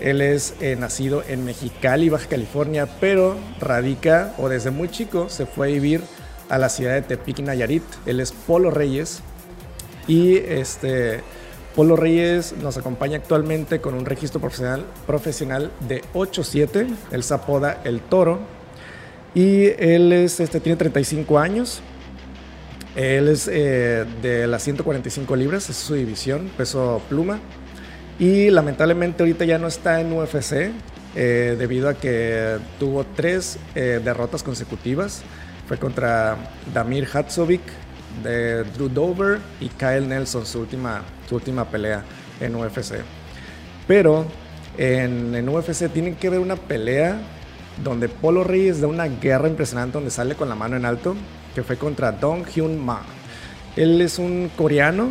Él es eh, nacido en Mexicali, Baja California, pero radica o desde muy chico se fue a vivir a la ciudad de Tepic, Nayarit. Él es Polo Reyes y este Polo Reyes nos acompaña actualmente con un registro profesional, de 8-7. Él se apoda El Toro. Y él es, este, tiene 35 años. Él es eh, de las 145 libras, es su división, peso pluma. Y lamentablemente ahorita ya no está en UFC eh, debido a que tuvo tres eh, derrotas consecutivas. Fue contra Damir Hatzovic, de Drew Dover y Kyle Nelson, su última, su última pelea en UFC. Pero en, en UFC tienen que ver una pelea donde Polo Reyes da una guerra impresionante donde sale con la mano en alto, que fue contra Dong Hyun Ma. Él es un coreano,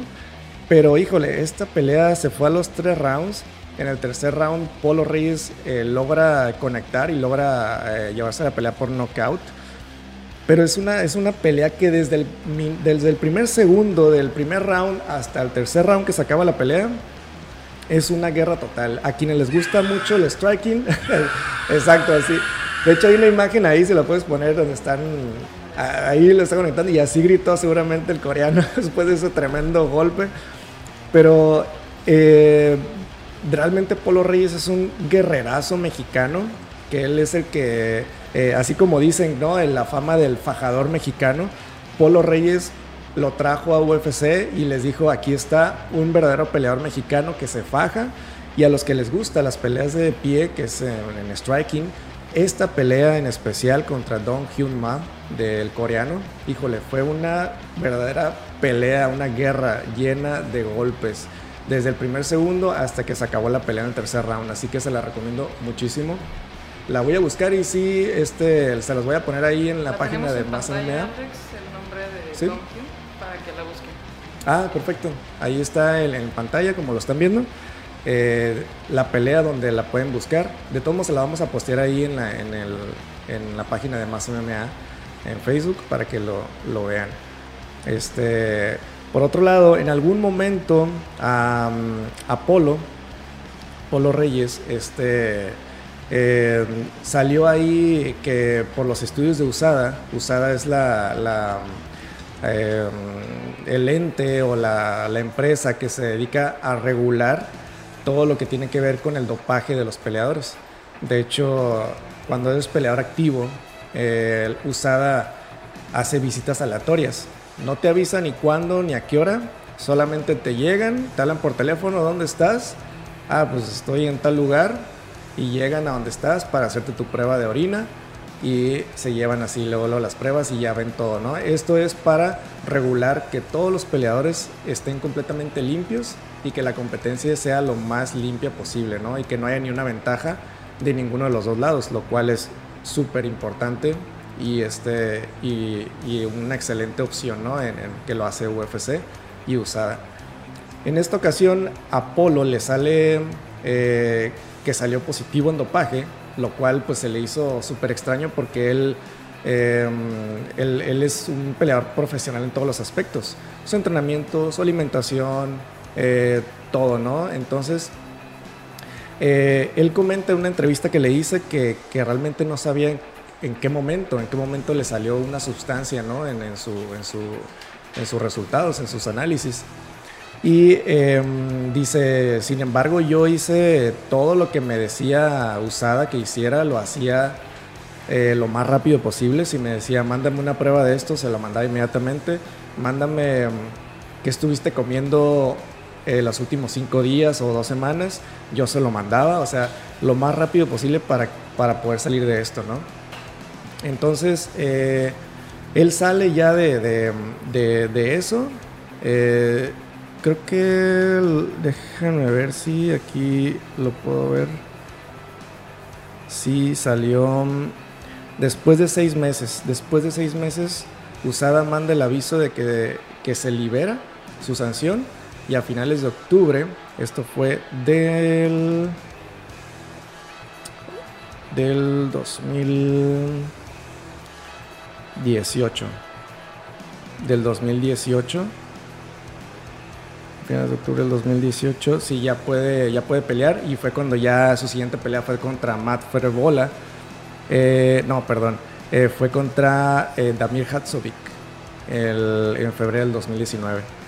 pero híjole, esta pelea se fue a los tres rounds. En el tercer round, Polo Reyes eh, logra conectar y logra eh, llevarse la pelea por knockout. Pero es una, es una pelea que desde el, desde el primer segundo del primer round hasta el tercer round que se acaba la pelea, es una guerra total. A quienes les gusta mucho el striking, exacto, así. De hecho, hay una imagen ahí, se la puedes poner donde están, ahí lo está conectando y así gritó seguramente el coreano después de ese tremendo golpe. Pero eh, realmente Polo Reyes es un guerrerazo mexicano, que él es el que eh, así como dicen, ¿no? En la fama del fajador mexicano, Polo Reyes lo trajo a UFC y les dijo, aquí está un verdadero peleador mexicano que se faja y a los que les gusta las peleas de pie, que es en, striking, esta pelea en especial contra Dong Hyun Ma del coreano, híjole, fue una verdadera pelea, una guerra llena de golpes desde el primer segundo hasta que se acabó la pelea en el tercer round, así que se la recomiendo muchísimo. La voy a buscar y sí, este, se las voy a poner ahí en la, página de Más MMA. el nombre de ¿Sí? para que la busquen. Ah, perfecto. Ahí está en, pantalla, como lo están viendo. Eh, la pelea donde la pueden buscar. De todos modos, se la vamos a postear ahí en la, en el, en la página de Más MMA en Facebook para que lo, lo vean. Este, por otro lado, en algún momento, Apolo, Polo Reyes, este eh, salió ahí que por los estudios de USADA, USADA es la, eh, el ente o la, empresa que se dedica a regular todo lo que tiene que ver con el dopaje de los peleadores. De hecho, cuando eres peleador activo, eh, USADA hace visitas aleatorias. No te avisa ni cuándo ni a qué hora, solamente te llegan, te hablan por teléfono, ¿dónde estás? Ah, pues estoy en tal lugar, y llegan a donde estás para hacerte tu prueba de orina y se llevan así luego, las pruebas y ya ven todo, ¿no? Esto es para regular que todos los peleadores estén completamente limpios y que la competencia sea lo más limpia posible, ¿no? Y que no haya ni una ventaja de ninguno de los dos lados, lo cual es súper importante y, este, y, una excelente opción, ¿no? En, que lo hace UFC y USADA. En esta ocasión, Apolo le sale eh, que salió positivo en dopaje, lo cual pues se le hizo súper extraño porque él, em, él, él, es un peleador profesional en todos los aspectos, su entrenamiento, su alimentación, eh, todo, ¿no? Entonces, eh, él comenta en una entrevista que le hice que, que, realmente no sabía en, qué momento, en qué momento le salió una sustancia, ¿no? En, en, su, en, su, en sus resultados, en sus análisis. Y em, dice, sin embargo, yo hice todo lo que me decía Usada que hiciera, lo hacía eh, lo más rápido posible. Si me decía, mándame una prueba de esto, se lo mandaba inmediatamente. Mándame em, qué estuviste comiendo eh, los últimos cinco días o dos semanas, yo se lo mandaba, o sea, lo más rápido posible para, para poder salir de esto, ¿no? Entonces, eh, él sale ya de, de, eso. Creo que. Déjenme ver si aquí lo puedo ver. Sí, salió. Mm, después de seis meses. Después de seis meses, Usada manda el aviso de que, que se libera su sanción. Y a finales de octubre, esto fue del. del 2018. Del 2018 finales de octubre del 2018, sí, ya puede, ya puede pelear. Y fue cuando ya su siguiente pelea fue contra Matt Ferbola. Eh, no, perdón. Eh, fue contra eh, Damir Hatzovic en febrero del 2019.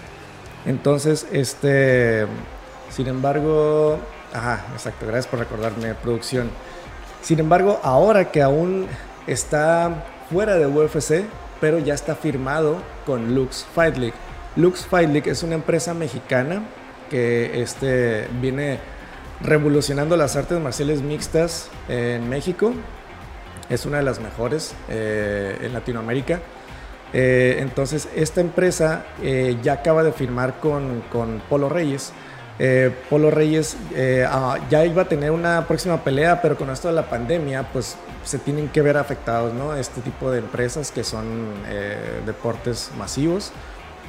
Entonces, este. Sin embargo. Ajá, exacto. Gracias por recordarme, producción. Sin embargo, ahora que aún está fuera de UFC, pero ya está firmado con Lux Fight League. Lux Fight League es una empresa mexicana que este, viene revolucionando las artes marciales mixtas en México. Es una de las mejores eh, en Latinoamérica. Eh, entonces, esta empresa eh, ya acaba de firmar con, con Polo Reyes eh, Polo Reyes eh, ah, ya iba a tener una próxima pelea, pero con esto de la pandemia, pues se tienen que ver afectados, ¿no? Este tipo de empresas que son deportes masivos.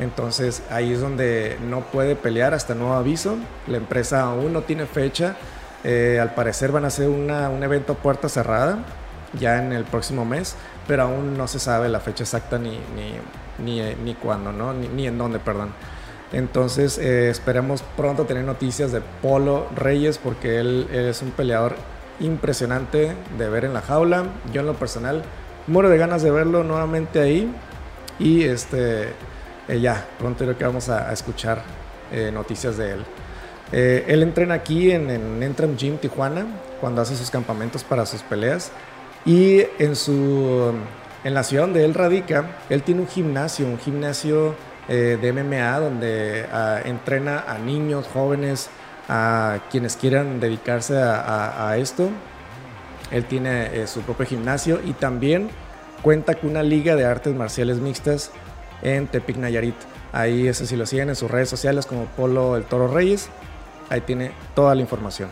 Entonces ahí es donde no puede pelear hasta nuevo aviso. La empresa aún no tiene fecha. al parecer van a hacer un evento puerta cerrada ya en el próximo mes, pero aún no se sabe la fecha exacta ni, ni, ni, cuándo, ¿no? Ni, ni en dónde, perdón. Entonces eh, esperemos pronto tener noticias de Polo Reyes porque él, es un peleador impresionante de ver en la jaula. Yo en lo personal muero de ganas de verlo nuevamente ahí. Y este eh, ya, pronto creo que vamos a, escuchar eh, noticias de él. él entrena aquí en, en Entram Gym Tijuana cuando hace sus campamentos para sus peleas. Y en, su, en la ciudad donde él radica, él tiene un gimnasio, un gimnasio eh, de MMA donde ah, entrena a niños, jóvenes, a quienes quieran dedicarse a, esto. Él tiene eh, su propio gimnasio y también cuenta con una liga de artes marciales mixtas en Tepic Nayarit. Ahí, eso si lo siguen en sus redes sociales como Polo el Toro Reyes, ahí tiene toda la información.